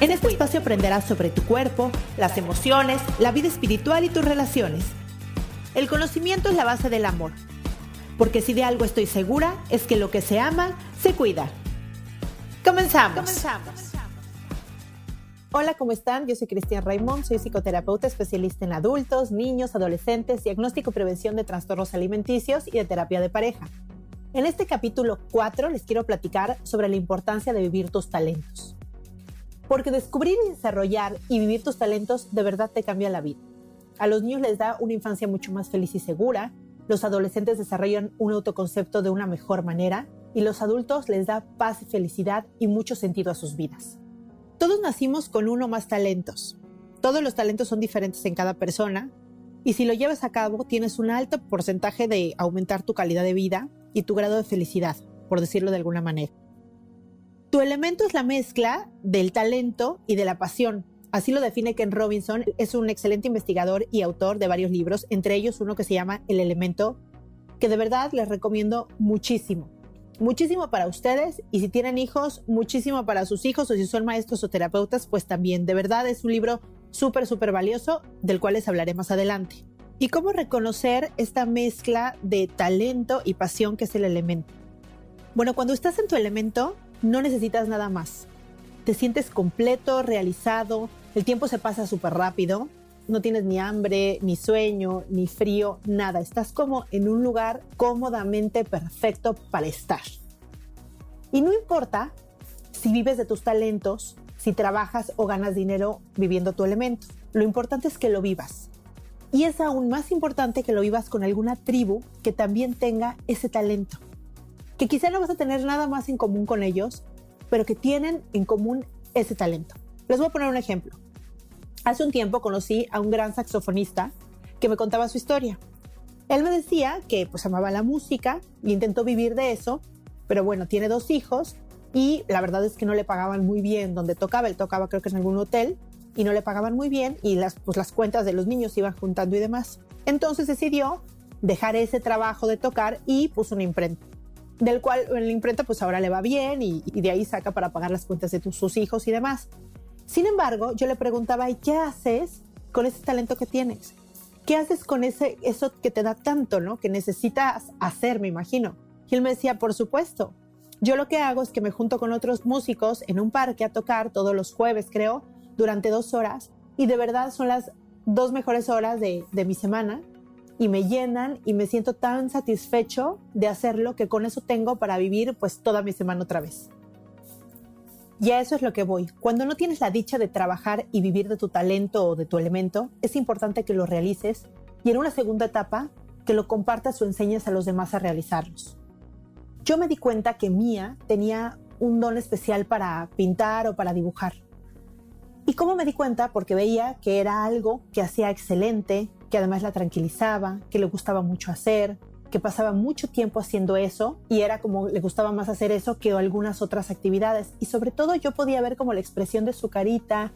En este espacio aprenderás sobre tu cuerpo, las emociones, la vida espiritual y tus relaciones. El conocimiento es la base del amor, porque si de algo estoy segura es que lo que se ama, se cuida. Comenzamos. Comenzamos. Hola, ¿cómo están? Yo soy Cristian Raimond, soy psicoterapeuta especialista en adultos, niños, adolescentes, diagnóstico y prevención de trastornos alimenticios y de terapia de pareja. En este capítulo 4 les quiero platicar sobre la importancia de vivir tus talentos. Porque descubrir y desarrollar y vivir tus talentos de verdad te cambia la vida. A los niños les da una infancia mucho más feliz y segura, los adolescentes desarrollan un autoconcepto de una mejor manera y los adultos les da paz y felicidad y mucho sentido a sus vidas. Todos nacimos con uno o más talentos. Todos los talentos son diferentes en cada persona y si lo llevas a cabo tienes un alto porcentaje de aumentar tu calidad de vida y tu grado de felicidad, por decirlo de alguna manera. Tu elemento es la mezcla del talento y de la pasión. Así lo define Ken Robinson, es un excelente investigador y autor de varios libros, entre ellos uno que se llama El elemento, que de verdad les recomiendo muchísimo. Muchísimo para ustedes y si tienen hijos, muchísimo para sus hijos o si son maestros o terapeutas, pues también. De verdad es un libro súper, súper valioso del cual les hablaré más adelante y cómo reconocer esta mezcla de talento y pasión que es el elemento. Bueno, cuando estás en tu elemento no necesitas nada más. Te sientes completo, realizado, el tiempo se pasa súper rápido, no tienes ni hambre, ni sueño, ni frío, nada. Estás como en un lugar cómodamente perfecto para estar. Y no importa si vives de tus talentos, si trabajas o ganas dinero viviendo tu elemento. Lo importante es que lo vivas. Y es aún más importante que lo vivas con alguna tribu que también tenga ese talento. Que quizá no vas a tener nada más en común con ellos, pero que tienen en común ese talento. Les voy a poner un ejemplo. Hace un tiempo conocí a un gran saxofonista que me contaba su historia. Él me decía que pues amaba la música y intentó vivir de eso, pero bueno, tiene dos hijos y la verdad es que no le pagaban muy bien donde tocaba. Él tocaba creo que en algún hotel y no le pagaban muy bien y las, pues, las cuentas de los niños iban juntando y demás. Entonces decidió dejar ese trabajo de tocar y puso una imprenta, del cual en la imprenta pues ahora le va bien y, de ahí saca para pagar las cuentas de sus hijos y demás. Sin embargo, yo le preguntaba, ¿y qué haces con ese talento que tienes? ¿Qué haces con ese, eso que te da tanto, ¿no? Que necesitas hacer, me imagino. Y él me decía, por supuesto, yo lo que hago es que me junto con otros músicos en un parque a tocar todos los jueves, creo, durante dos horas y de verdad son las dos mejores horas de, mi semana y me llenan y me siento tan satisfecho de hacerlo que con eso tengo para vivir pues toda mi semana otra vez. Y a eso es lo que voy. Cuando no tienes la dicha de trabajar y vivir de tu talento o de tu elemento, es importante que lo realices y en una segunda etapa que lo compartas o enseñes a los demás a realizarlos. Yo me di cuenta que Mía tenía un don especial para pintar o para dibujar. ¿Y cómo me di cuenta? Porque veía que era algo que hacía excelente, que además la tranquilizaba, que le gustaba mucho hacer, que pasaba mucho tiempo haciendo eso y era como le gustaba más hacer eso que algunas otras actividades. Y sobre todo yo podía ver como la expresión de su carita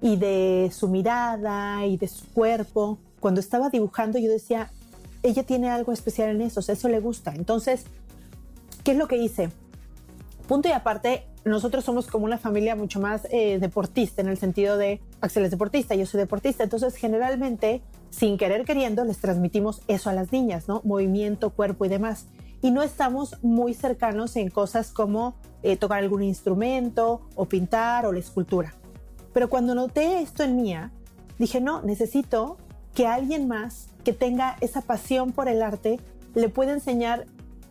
y de su mirada y de su cuerpo. Cuando estaba dibujando yo decía, ella tiene algo especial en eso, eso le gusta. Entonces, ¿qué es lo que hice? Punto y aparte, nosotros somos como una familia mucho más eh, deportista en el sentido de Axel es deportista, yo soy deportista, entonces generalmente sin querer queriendo les transmitimos eso a las niñas, ¿no? Movimiento, cuerpo y demás. Y no estamos muy cercanos en cosas como eh, tocar algún instrumento o pintar o la escultura. Pero cuando noté esto en Mía, dije, no, necesito que alguien más que tenga esa pasión por el arte le pueda enseñar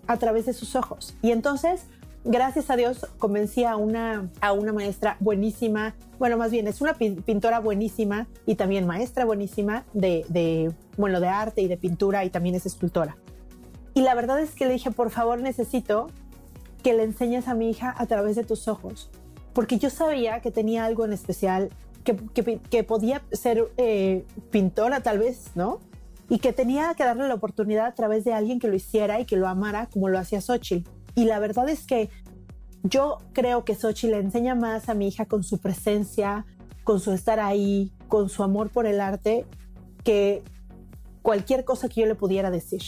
a través de sus ojos. Y entonces, gracias a Dios, convencí a una, a una maestra buenísima, bueno, más bien es una pintora buenísima y también maestra buenísima de, bueno, de arte y de pintura y también es escultora. Y la verdad es que le dije, por favor, necesito que le enseñes a mi hija a través de tus ojos, porque yo sabía que tenía algo en especial, que, que, podía ser eh, pintora tal vez, ¿no? y que tenía que darle la oportunidad a través de alguien que lo hiciera y que lo amara como lo hacía Xochitl. Y la verdad es que yo creo que Xochitl le enseña más a mi hija con su presencia, con su estar ahí, con su amor por el arte, que cualquier cosa que yo le pudiera decir.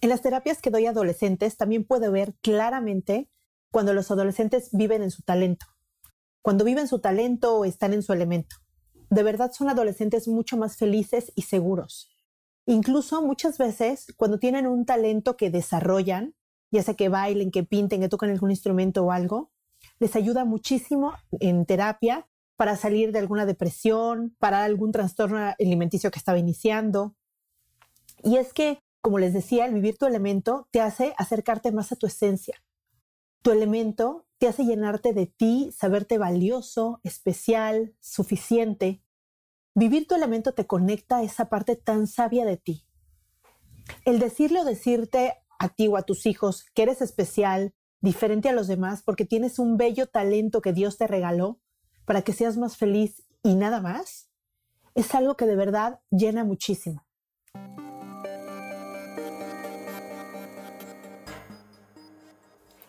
En las terapias que doy a adolescentes también puedo ver claramente cuando los adolescentes viven en su talento cuando viven su talento o están en su elemento. De verdad son adolescentes mucho más felices y seguros. Incluso muchas veces cuando tienen un talento que desarrollan, ya sea que bailen, que pinten, que toquen algún instrumento o algo, les ayuda muchísimo en terapia para salir de alguna depresión, para algún trastorno alimenticio que estaba iniciando. Y es que, como les decía, el vivir tu elemento te hace acercarte más a tu esencia. Tu elemento te hace llenarte de ti, saberte valioso, especial, suficiente. Vivir tu elemento te conecta a esa parte tan sabia de ti. El decirle o decirte a ti o a tus hijos que eres especial, diferente a los demás, porque tienes un bello talento que Dios te regaló para que seas más feliz y nada más, es algo que de verdad llena muchísimo.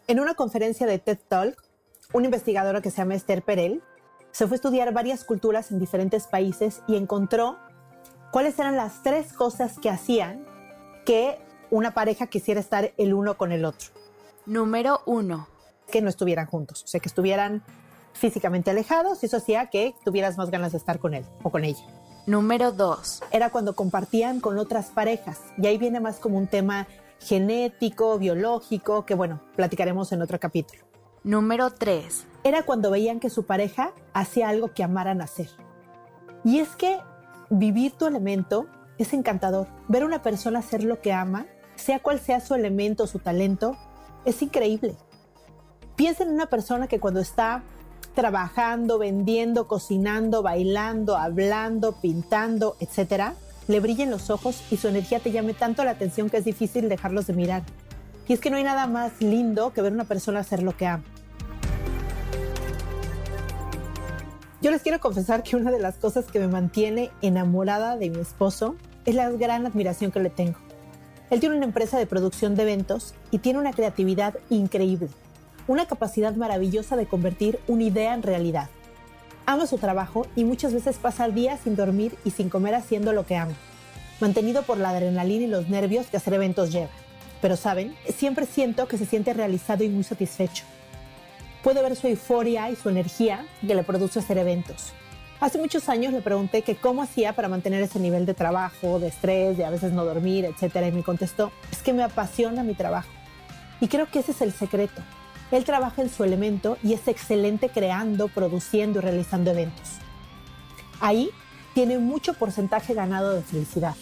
En una conferencia de TED Talk, una investigadora que se llama Esther Perel se fue a estudiar varias culturas en diferentes países y encontró cuáles eran las tres cosas que hacían que una pareja quisiera estar el uno con el otro. Número uno. Que no estuvieran juntos, o sea, que estuvieran físicamente alejados y eso hacía que tuvieras más ganas de estar con él o con ella. Número dos. Era cuando compartían con otras parejas y ahí viene más como un tema genético, biológico, que bueno, platicaremos en otro capítulo. Número 3. Era cuando veían que su pareja hacía algo que amaran hacer. Y es que vivir tu elemento es encantador. Ver a una persona hacer lo que ama, sea cual sea su elemento, su talento, es increíble. Piensa en una persona que cuando está trabajando, vendiendo, cocinando, bailando, hablando, pintando, etcétera, le brillen los ojos y su energía te llame tanto la atención que es difícil dejarlos de mirar. Y es que no hay nada más lindo que ver a una persona hacer lo que ama. Yo les quiero confesar que una de las cosas que me mantiene enamorada de mi esposo es la gran admiración que le tengo. Él tiene una empresa de producción de eventos y tiene una creatividad increíble, una capacidad maravillosa de convertir una idea en realidad ama su trabajo y muchas veces pasa días sin dormir y sin comer haciendo lo que ama, mantenido por la adrenalina y los nervios que hacer eventos lleva. Pero saben, siempre siento que se siente realizado y muy satisfecho. Puedo ver su euforia y su energía que le produce hacer eventos. Hace muchos años le pregunté que cómo hacía para mantener ese nivel de trabajo, de estrés, de a veces no dormir, etc. Y me contestó, es que me apasiona mi trabajo. Y creo que ese es el secreto, él trabaja en su elemento y es excelente creando, produciendo y realizando eventos. Ahí tiene mucho porcentaje ganado de felicidad.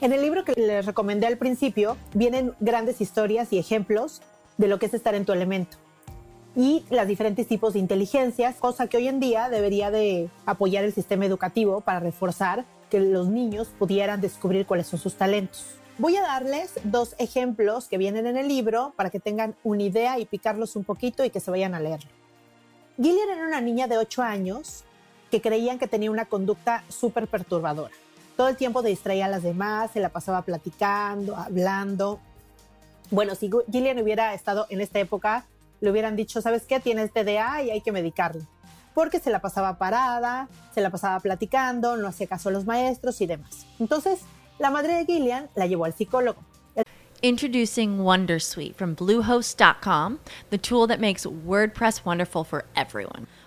En el libro que les recomendé al principio vienen grandes historias y ejemplos de lo que es estar en tu elemento y los diferentes tipos de inteligencias, cosa que hoy en día debería de apoyar el sistema educativo para reforzar que los niños pudieran descubrir cuáles son sus talentos. Voy a darles dos ejemplos que vienen en el libro para que tengan una idea y picarlos un poquito y que se vayan a leerlo. Gillian era una niña de 8 años que creían que tenía una conducta súper perturbadora. Todo el tiempo distraía a las demás, se la pasaba platicando, hablando. Bueno, si Gillian hubiera estado en esta época, le hubieran dicho, ¿sabes qué? Tienes TDA y hay que medicarlo. Porque se la pasaba parada, se la pasaba platicando, no hacía caso a los maestros y demás. Entonces, la madre de Gillian la llevó al psicólogo. Introducing Wondersuite from Bluehost.com, the tool that makes WordPress wonderful for everyone.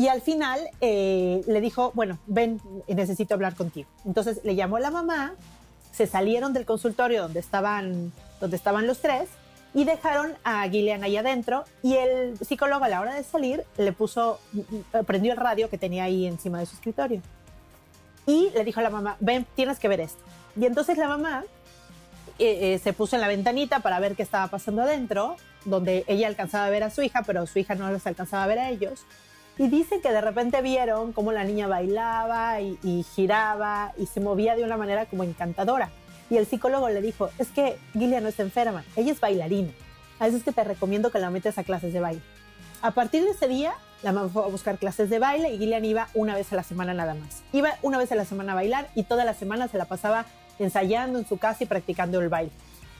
Y al final eh, le dijo, bueno, ven, necesito hablar contigo. Entonces le llamó la mamá, se salieron del consultorio donde estaban, donde estaban los tres y dejaron a Gillian ahí adentro y el psicólogo a la hora de salir le puso, prendió el radio que tenía ahí encima de su escritorio. Y le dijo a la mamá, ven, tienes que ver esto. Y entonces la mamá eh, eh, se puso en la ventanita para ver qué estaba pasando adentro, donde ella alcanzaba a ver a su hija, pero su hija no les alcanzaba a ver a ellos. Y dice que de repente vieron cómo la niña bailaba y, giraba y se movía de una manera como encantadora. Y el psicólogo le dijo, es que Gillian no está enferma, ella es bailarina. A veces que te recomiendo que la metas a clases de baile. A partir de ese día, la mamá fue a buscar clases de baile y Gillian iba una vez a la semana nada más. Iba una vez a la semana a bailar y toda la semana se la pasaba ensayando en su casa y practicando el baile.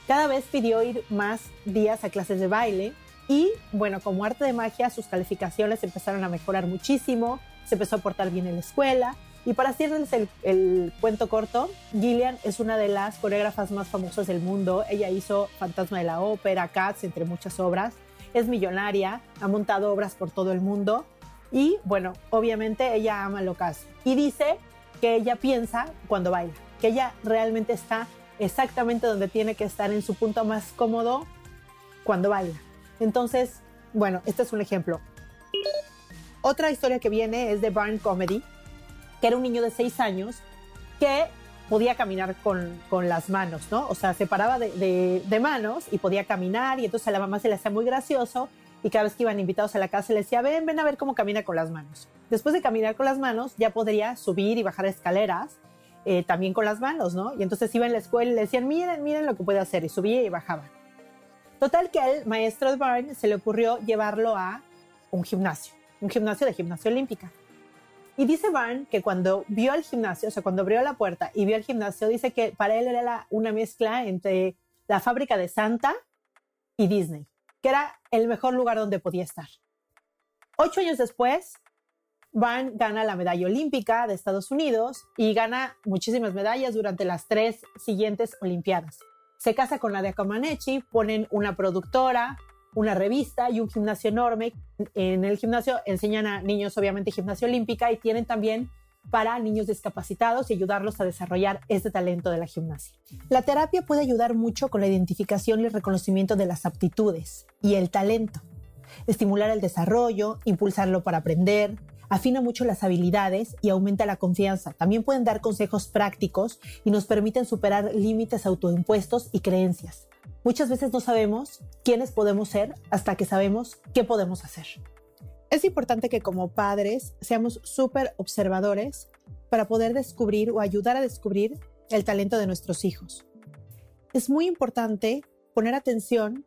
Cada vez pidió ir más días a clases de baile y bueno, como arte de magia, sus calificaciones empezaron a mejorar muchísimo, se empezó a portar bien en la escuela. Y para hacerles el, cuento corto, Gillian es una de las coreógrafas más famosas del mundo. Ella hizo Fantasma de la Ópera, Cats, entre muchas obras. Es millonaria, ha montado obras por todo el mundo. Y bueno, obviamente ella ama lo que hace. Y dice que ella piensa cuando baila, que ella realmente está exactamente donde tiene que estar en su punto más cómodo cuando baila. Entonces, bueno, este es un ejemplo. Otra historia que viene es de Barn Comedy, que era un niño de seis años que podía caminar con, con las manos, ¿no? O sea, se paraba de, de, manos y podía caminar y entonces a la mamá se le hacía muy gracioso y cada vez que iban invitados a la casa le decía, ven, ven a ver cómo camina con las manos. Después de caminar con las manos ya podría subir y bajar escaleras eh, también con las manos, ¿no? Y entonces iba en la escuela y le decían, miren, miren lo que puede hacer y subía y bajaba. Total que al maestro Barn se le ocurrió llevarlo a un gimnasio, un gimnasio de gimnasia olímpica. Y dice Barn que cuando vio el gimnasio, o sea, cuando abrió la puerta y vio el gimnasio, dice que para él era una mezcla entre la fábrica de Santa y Disney, que era el mejor lugar donde podía estar. Ocho años después, Barn gana la medalla olímpica de Estados Unidos y gana muchísimas medallas durante las tres siguientes Olimpiadas se casa con de Comaneci, ponen una productora, una revista y un gimnasio enorme. En el gimnasio enseñan a niños, obviamente, gimnasia olímpica y tienen también para niños discapacitados y ayudarlos a desarrollar este talento de la gimnasia. La terapia puede ayudar mucho con la identificación y el reconocimiento de las aptitudes y el talento, estimular el desarrollo, impulsarlo para aprender, afina mucho las habilidades y aumenta la confianza. También pueden dar consejos prácticos y nos permiten superar límites autoimpuestos y creencias. Muchas veces no sabemos quiénes podemos ser hasta que sabemos qué podemos hacer. Es importante que como padres seamos súper observadores para poder descubrir o ayudar a descubrir el talento de nuestros hijos. Es muy importante poner atención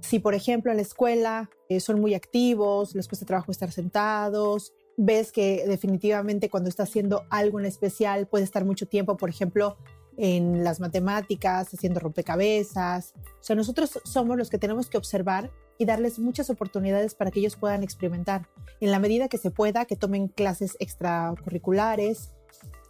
si, por ejemplo, en la escuela eh, son muy activos, les cuesta trabajo estar sentados, ves que definitivamente cuando está haciendo algo en especial puede estar mucho tiempo, por ejemplo, en las matemáticas, haciendo rompecabezas. O sea, nosotros somos los que tenemos que observar y darles muchas oportunidades para que ellos puedan experimentar. En la medida que se pueda, que tomen clases extracurriculares,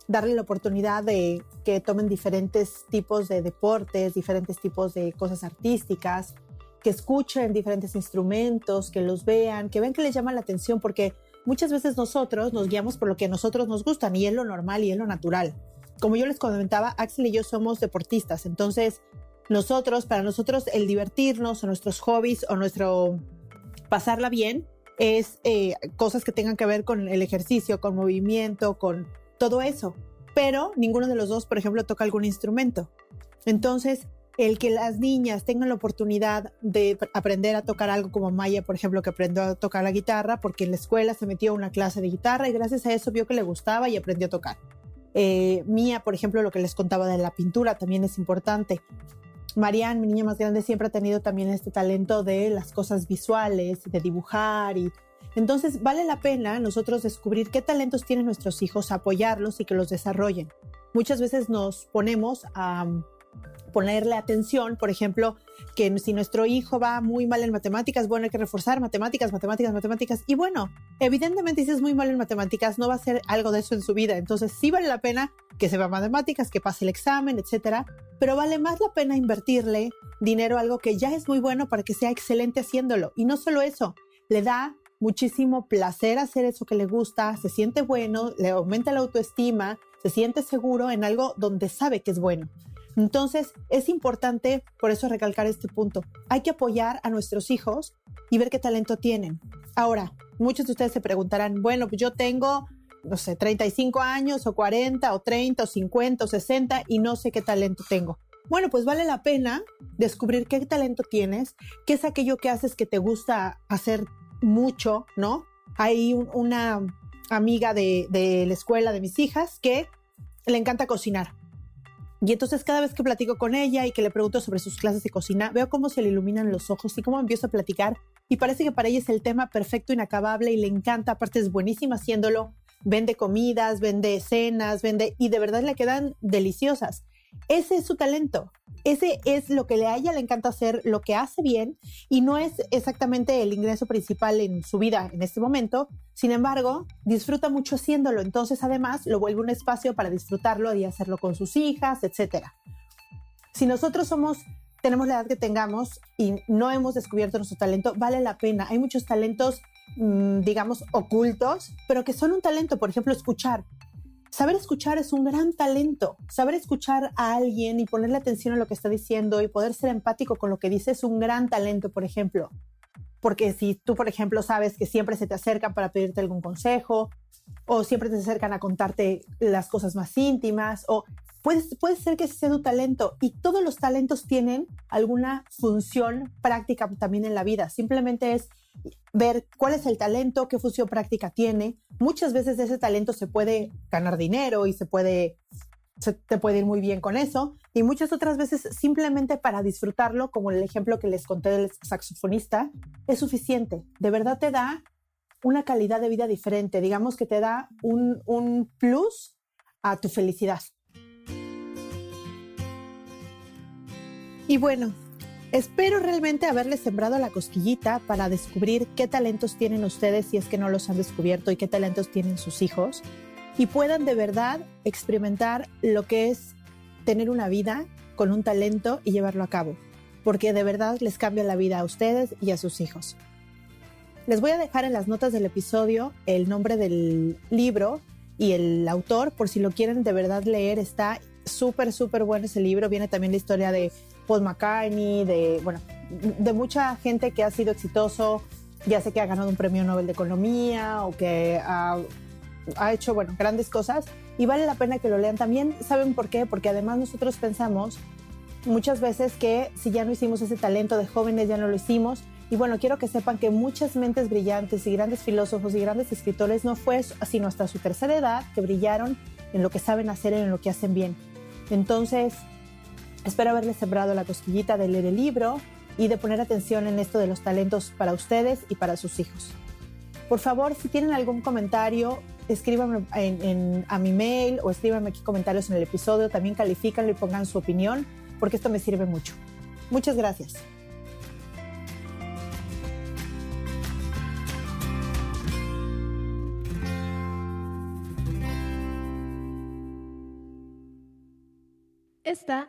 darle la oportunidad de que tomen diferentes tipos de deportes, diferentes tipos de cosas artísticas, que escuchen diferentes instrumentos, que los vean, que vean que les llama la atención, porque muchas veces nosotros nos guiamos por lo que a nosotros nos gustan y es lo normal y es lo natural. Como yo les comentaba, Axel y yo somos deportistas, entonces nosotros, para nosotros el divertirnos o nuestros hobbies o nuestro pasarla bien es eh, cosas que tengan que ver con el ejercicio, con movimiento, con todo eso. Pero ninguno de los dos, por ejemplo, toca algún instrumento. Entonces, el que las niñas tengan la oportunidad de aprender a tocar algo como Maya, por ejemplo, que aprendió a tocar la guitarra porque en la escuela se metió a una clase de guitarra y gracias a eso vio que le gustaba y aprendió a tocar. Eh, Mía, por ejemplo, lo que les contaba de la pintura también es importante. Marianne, mi niña más grande, siempre ha tenido también este talento de las cosas visuales, de dibujar y entonces vale la pena nosotros descubrir qué talentos tienen nuestros hijos, apoyarlos y que los desarrollen. Muchas veces nos ponemos a ponerle atención, por ejemplo, que si nuestro hijo va muy mal en matemáticas, bueno, hay que reforzar matemáticas, matemáticas, matemáticas. Y bueno, evidentemente si es muy mal en matemáticas, no va a ser algo de eso en su vida. Entonces sí vale la pena que sepa matemáticas, que pase el examen, etcétera. Pero vale más la pena invertirle dinero a algo que ya es muy bueno para que sea excelente haciéndolo. Y no solo eso, le da muchísimo placer hacer eso que le gusta, se siente bueno, le aumenta la autoestima, se siente seguro en algo donde sabe que es bueno. Entonces, es importante, por eso recalcar este punto. Hay que apoyar a nuestros hijos y ver qué talento tienen. Ahora, muchos de ustedes se preguntarán, bueno, pues yo tengo, no sé, 35 años o 40 o 30 o 50 o 60 y no sé qué talento tengo. Bueno, pues vale la pena descubrir qué talento tienes, qué es aquello que haces que te gusta hacer mucho, ¿no? Hay una amiga de, de la escuela de mis hijas que le encanta cocinar y entonces cada vez que platico con ella y que le pregunto sobre sus clases de cocina, veo cómo se le iluminan los ojos y cómo empiezo a platicar. Y parece que para ella es el tema perfecto, inacabable y le encanta. Aparte es buenísima haciéndolo. Vende comidas, vende cenas, vende y de verdad le quedan deliciosas. Ese es su talento. Ese es lo que a ella le encanta hacer, lo que hace bien y no es exactamente el ingreso principal en su vida en este momento. Sin embargo, disfruta mucho haciéndolo. Entonces, además, lo vuelve un espacio para disfrutarlo y hacerlo con sus hijas, etc. Si nosotros somos tenemos la edad que tengamos y no hemos descubierto nuestro talento, vale la pena. Hay muchos talentos, mm, digamos, ocultos, pero que son un talento. Por ejemplo, escuchar. Saber escuchar es un gran talento. Saber escuchar a alguien y ponerle atención a lo que está diciendo y poder ser empático con lo que dice es un gran talento, por ejemplo. Porque si tú, por ejemplo, sabes que siempre se te acercan para pedirte algún consejo o siempre te acercan a contarte las cosas más íntimas o puede, puede ser que ese sea tu talento y todos los talentos tienen alguna función práctica también en la vida. Simplemente es ver cuál es el talento, qué función práctica tiene. Muchas veces ese talento se puede ganar dinero y se puede, se te puede ir muy bien con eso. Y muchas otras veces simplemente para disfrutarlo, como el ejemplo que les conté del saxofonista, es suficiente. De verdad te da una calidad de vida diferente. Digamos que te da un, un plus a tu felicidad. Y bueno, Espero realmente haberles sembrado la cosquillita para descubrir qué talentos tienen ustedes si es que no los han descubierto y qué talentos tienen sus hijos y puedan de verdad experimentar lo que es tener una vida con un talento y llevarlo a cabo, porque de verdad les cambia la vida a ustedes y a sus hijos. Les voy a dejar en las notas del episodio el nombre del libro y el autor por si lo quieren de verdad leer. Está súper, súper bueno ese libro. Viene también la historia de Paul McCartney, de, bueno, de mucha gente que ha sido exitoso, ya sé que ha ganado un premio Nobel de Economía o que ha, hecho, bueno, grandes cosas y vale la pena que lo lean también. ¿Saben por qué? Porque además nosotros pensamos muchas veces que si ya no hicimos ese talento de jóvenes, ya no lo hicimos. Y bueno, quiero que sepan que muchas mentes brillantes y grandes filósofos y grandes escritores no fue sino hasta su tercera edad que brillaron en lo que saben hacer, en lo que hacen bien. Entonces, Espero haberles sembrado la cosquillita de leer el libro y de poner atención en esto de los talentos para ustedes y para sus hijos. Por favor, si tienen algún comentario, escríbanme a mi mail o escríbanme aquí comentarios en el episodio. También califícanlo y pongan su opinión, porque esto me sirve mucho. Muchas gracias. Esta